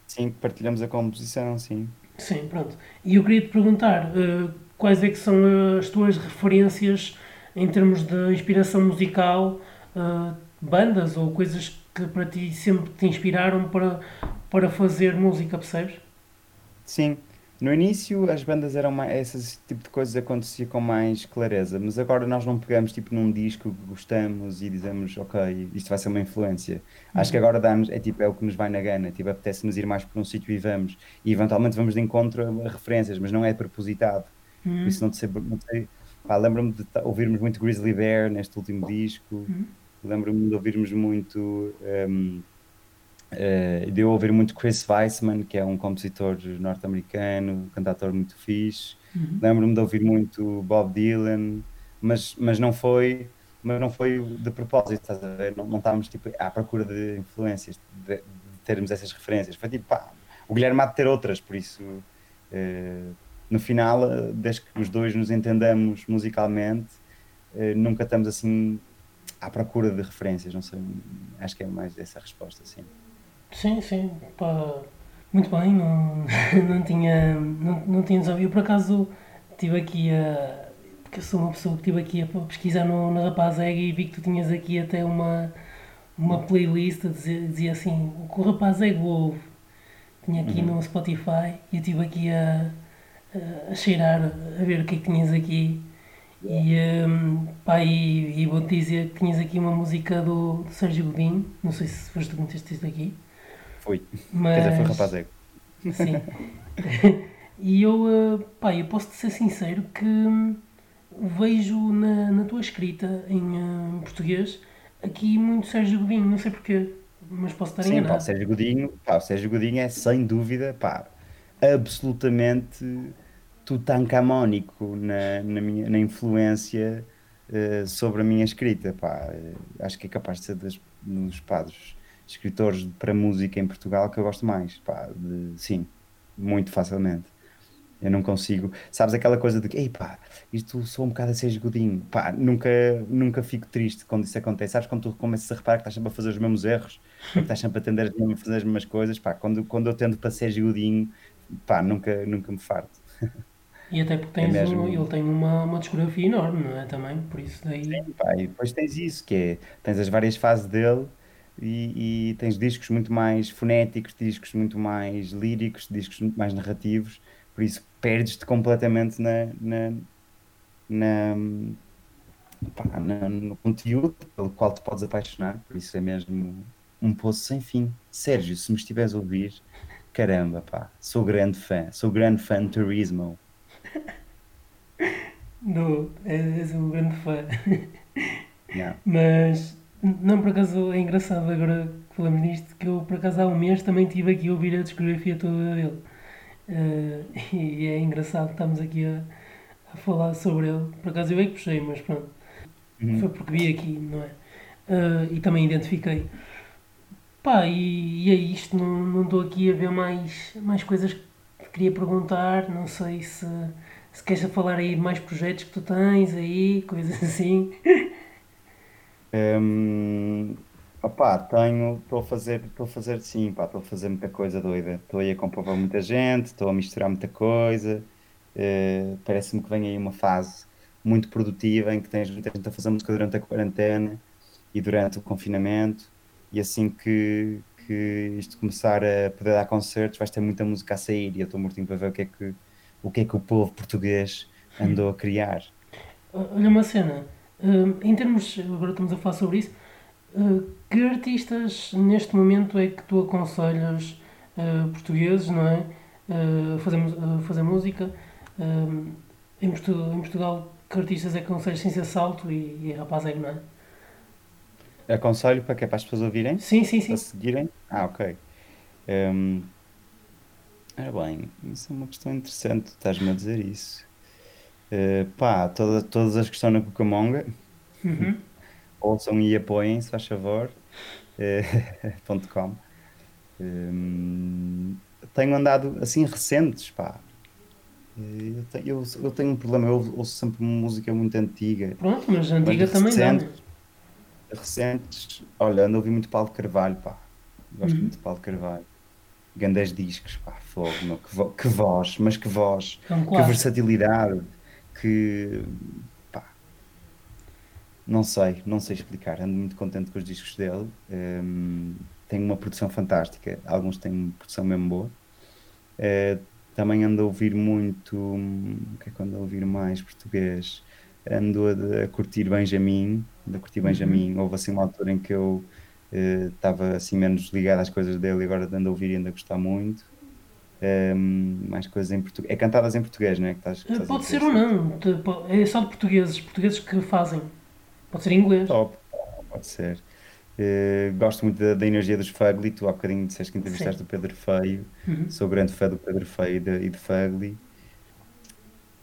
Sim, partilhamos a composição, sim. Sim, pronto. E eu queria te perguntar, eh, quais é que são as tuas referências em termos de inspiração musical, eh, bandas ou coisas que para ti sempre te inspiraram para, para fazer música, percebes? Sim, no início as bandas eram mais, esse tipo de coisas acontecia com mais clareza, mas agora nós não pegamos tipo num disco que gostamos e dizemos, ok, isto vai ser uma influência. Acho que Uhum. agora dá-nos, é tipo, é o que nos vai na gana, tipo, apetece-nos ir mais por um sítio e vamos, e eventualmente vamos de encontro a referências, mas não é propositado. Por Uhum. isso não sei, não sei, pá, lembro-me de ouvirmos muito Grizzly Bear neste último disco, Uhum. lembro-me de ouvirmos muito, hum, eh, de eu ouvir muito Chris Weissman, que é um compositor norte-americano, cantautor muito fixe. Uhum. Lembro-me de ouvir muito Bob Dylan, mas, mas não foi mas não foi de propósito, estás a ver? Não, não estávamos tipo, à procura de influências, de, de termos essas referências. Foi tipo, pá, o Guilherme há de ter outras, por isso, eh, no final, eh, desde que os dois nos entendamos musicalmente, nunca estamos assim à procura de referências, não sei, acho que é mais essa a resposta, sim. Sim, sim, pá, muito bem, não, não tinha, não, não tinha. Eu, por acaso, estive aqui a, porque eu sou uma pessoa que estive aqui a pesquisar no, no Rapaz Egg e vi que tu tinhas aqui até uma, uma playlist a dizer, dizia assim, o que o Rapaz Egg ouve. Tinha aqui Uhum. no Spotify e eu estive aqui a, a, a cheirar, a ver o que é que tinhas aqui. E, hum, pá, e, e vou-te dizer que tinhas aqui uma música do, do Sérgio Godinho, não sei se foste tu que meteste isto aqui, Mas... quer dizer, foi rapaz ego. Sim. e eu, eh, pá, eu posso-te ser sincero que vejo na, na tua escrita em eh, português aqui muito Sérgio Godinho, não sei porquê, mas posso estar Sim, pá, o. Sérgio Godinho, pá, o Sérgio Godinho é sem dúvida, pá, absolutamente tutancamónico na, na, minha, na influência eh, sobre a minha escrita, pá. Acho que é capaz de ser das, dos pá, dos escritores para música em Portugal que eu gosto mais, pá, de- sim, muito facilmente. Eu não consigo. Sabes aquela coisa de que, ei pá, isto sou um bocado a ser Godinho. Pá, nunca, nunca fico triste quando isso acontece. Sabes quando tu começas a reparar que estás sempre a fazer os mesmos erros, que estás sempre a tender a fazer as mesmas coisas, pá, quando, quando eu tendo para ser Godinho, pá, nunca, nunca me farto. E até porque É tens um, mesmo. ele tem uma, uma discografia enorme, não é? Também, por isso daí. Pá, e depois tens isso, que é, tens as várias fases dele e, e tens discos muito mais fonéticos, discos muito mais líricos, discos muito mais narrativos, por isso perdes-te completamente na, na, na, pá, na- no conteúdo pelo qual te podes apaixonar, por isso é mesmo um poço sem fim. Sérgio, se me estiveres a ouvir, caramba, pá, sou grande fã, sou grande fã de Turismo. Do, és um grande fã. Yeah. Mas, não, por acaso é engraçado agora que falamos nisto, que eu por acaso há um mês também estive aqui a ouvir a discografia toda dele. Eh, e é engraçado que estamos aqui a, a falar sobre ele. Por acaso eu é que puxei, mas pronto, Uhum. foi porque vi aqui, não é? Eh, e também identifiquei. Pá, e, e é isto, não não estou aqui a ver mais, mais coisas que queria perguntar, não sei se, se queres falar aí de mais projetos que tu tens aí, coisas assim. Um, opá, tenho, estou a fazer, estou a fazer sim, estou a fazer muita coisa doida. Estou aí a compor para muita gente, estou a misturar muita coisa. Uh, parece-me que vem aí uma fase muito produtiva em que tens muita gente a fazer música durante a quarentena e durante o confinamento. E assim que, que isto começar a poder dar concertos, vais ter muita música a sair e eu estou mortinho para ver o que é que o que é que o povo português andou a criar. Olha uma cena, uh, em termos, agora estamos a falar sobre isso, uh, que artistas neste momento é que tu aconselhas uh, portugueses, não é? a fazer, fazer música. Em Portugal, em, Portugal, que artistas é que aconselhas sem ser salto e, e rapazeiro, não é? Aconselho para que é para as pessoas ouvirem? Sim, sim, sim. Para seguirem? Ah, ok. Um, Ora bem, isso é uma questão interessante, estás-me a dizer isso. Uh, pá, toda, todas as que estão na Cucamonga, uhum. ouçam e apoiem, se faz favor. Uh, .com. Um, tenho andado assim recentes, pá. Eh, eu tenho, eu, eu tenho um problema, eu ouço sempre música muito antiga. Pronto, mas antiga mas também recentes, dá. Recentes, olha, ando a ouvir muito Paulo Carvalho, pá. Gosto uhum. muito de Paulo Carvalho grandes discos, pá, fogo, meu, que, vo que voz, mas que voz, é que versatilidade, que pá, não sei, não sei explicar, ando muito contente com os discos dele, um, tem uma produção fantástica, alguns têm uma produção mesmo boa. Uh, também ando a ouvir muito, o que é que ando a ouvir mais português? Ando a, a curtir Benjamin, ando a curtir. Benjamin, uhum. houve assim uma altura em que eu estava uh, assim menos ligado às coisas dele e agora ando a ouvir e ando a gostar muito. Um, mais coisas em português. É cantadas em português, não é? Que estás, que Pode ser ou não, é só de portugueses, portugueses que fazem. Pode ser em inglês. Top, pode ser. Uh, gosto muito da, da, energia dos Fugly. Tu há bocadinho disseste que entrevistaste Sim. o Pedro Feio. Uhum. Sou grande fã do Pedro Feio e de, e de Fugly.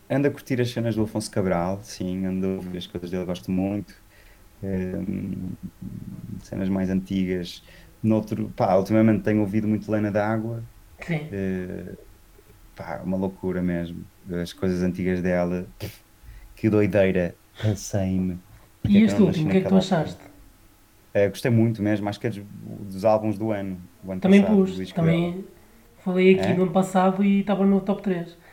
Ando a curtir as cenas do Afonso Cabral, sim, ando a ouvir as coisas dele, gosto muito cenas mais antigas. Noutro, pá, ultimamente tenho ouvido muito Lena d'Água. Sim. Uh, pá, uma loucura mesmo. As coisas antigas dela, que doideira, passei-me. E este último, o que é que tu achaste? Uh, gostei muito mesmo, acho que é dos, dos álbuns do ano. ano também pus, também falei aqui é? no ano passado e estava no top 3.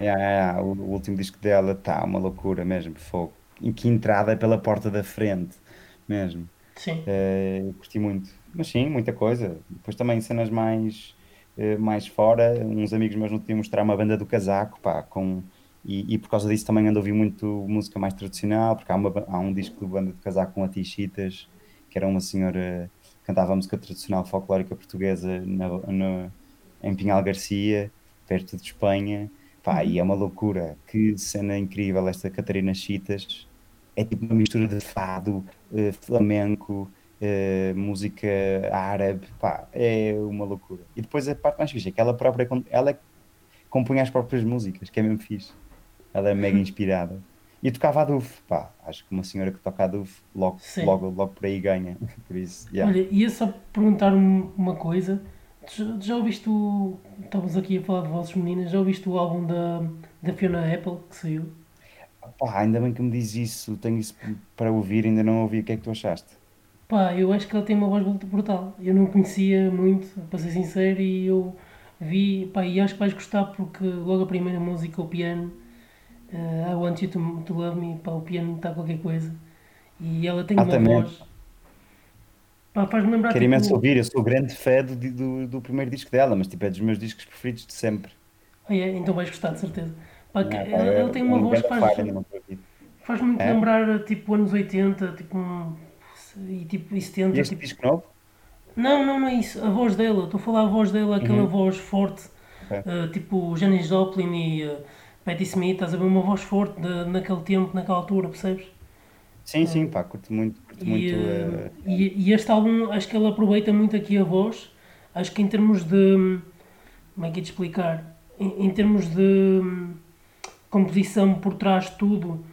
É, é, o, o, último disco dela está uma loucura mesmo, fogo em que entrada é pela porta da frente, mesmo. Sim. Uh, curti muito. Mas sim, muita coisa. Depois também cenas mais, mais fora. Uns amigos meus não tinham mostrar uma banda do casaco, pá, com... E, e, por causa disso também ando a ouvir muito música mais tradicional, porque há, uma, há um disco do Banda do Casaco com a Tichitas, que era uma senhora que cantava música tradicional folclórica portuguesa na, na, em Pinhal Garcia, perto de Espanha. Pá, e é uma loucura. Que cena incrível esta Catarina Chitas. É tipo uma mistura de fado, uh, flamenco, uh, música árabe. Pá, é uma loucura. E depois a parte mais fixe é que ela própria ela compunha as próprias músicas, que é mesmo fixe. Ela é mega inspirada. E tocava a Duf, pá, acho que uma senhora que toca a Duf logo, logo, logo por aí ganha. Por isso, yeah. Olha, ia só perguntar uma coisa já, já ouviste o. Estávamos aqui a falar de vozes meninas, já ouviste o álbum da, da Fiona Apple que saiu? Pá, ainda bem que me diz isso, tenho isso para ouvir, ainda não ouvi. O que é que tu achaste? Pá, eu acho que ela tem uma voz brutal. Eu não conhecia muito, para ser sincero, e eu vi, pá, e acho que vais gostar porque logo a primeira música, o piano, uh, I Want You to, to Love Me, pá, o piano está qualquer coisa. E ela tem uma voz Pá, faz-me lembrar. Quero tipo... imenso ouvir, eu sou grande fã do, do, do, primeiro disco dela, mas tipo, é dos meus discos preferidos de sempre. Ah, é? Então vais gostar, de certeza. Pá, que, é, ele, ele tem uma voz que faz. Faz muito é? lembrar tipo anos 80, tipo um, e, tipo, e 70. E este tipo... disco novo? Não, não, não é isso. A voz dela, estou a falar a voz dela, aquela uhum. voz forte, okay. uh, tipo Janis Joplin e uh, Patti Smith, estás a ver uma voz forte de, naquele tempo, naquela altura, percebes? Sim, sim, pá, curto muito. Curto e, muito uh... e, e, este álbum, acho que ele aproveita muito aqui a voz. Acho que em termos de. Como é que é de explicar? Em, em termos de hum, composição por trás de tudo,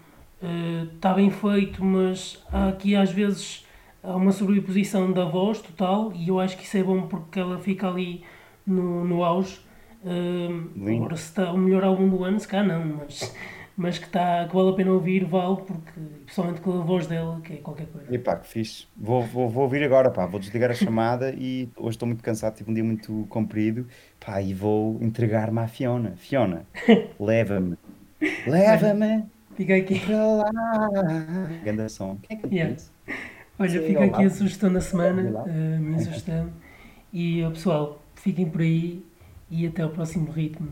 está uh, bem feito, mas há aqui às vezes há uma sobreposição da voz total e eu acho que isso é bom porque ela fica ali no, no auge. Uh, se está o melhor álbum do ano, se cá não, mas, mas que, está, que vale a pena ouvir, vale, porque principalmente com a voz dela, que é qualquer coisa. E pá, que fixe. Vou, vou, vou ouvir agora, pá. Vou desligar a chamada e hoje estou muito cansado, tive um dia muito comprido. Pá, e vou entregar-me à Fiona. Fiona, leva-me. Leva-me Fica aqui. para lá. Ganda som. Quem é que Yeah. Olha, Sim, fica aqui a sugestão da semana, a minha sugestão. E pessoal, fiquem por aí e até o próximo ritmo.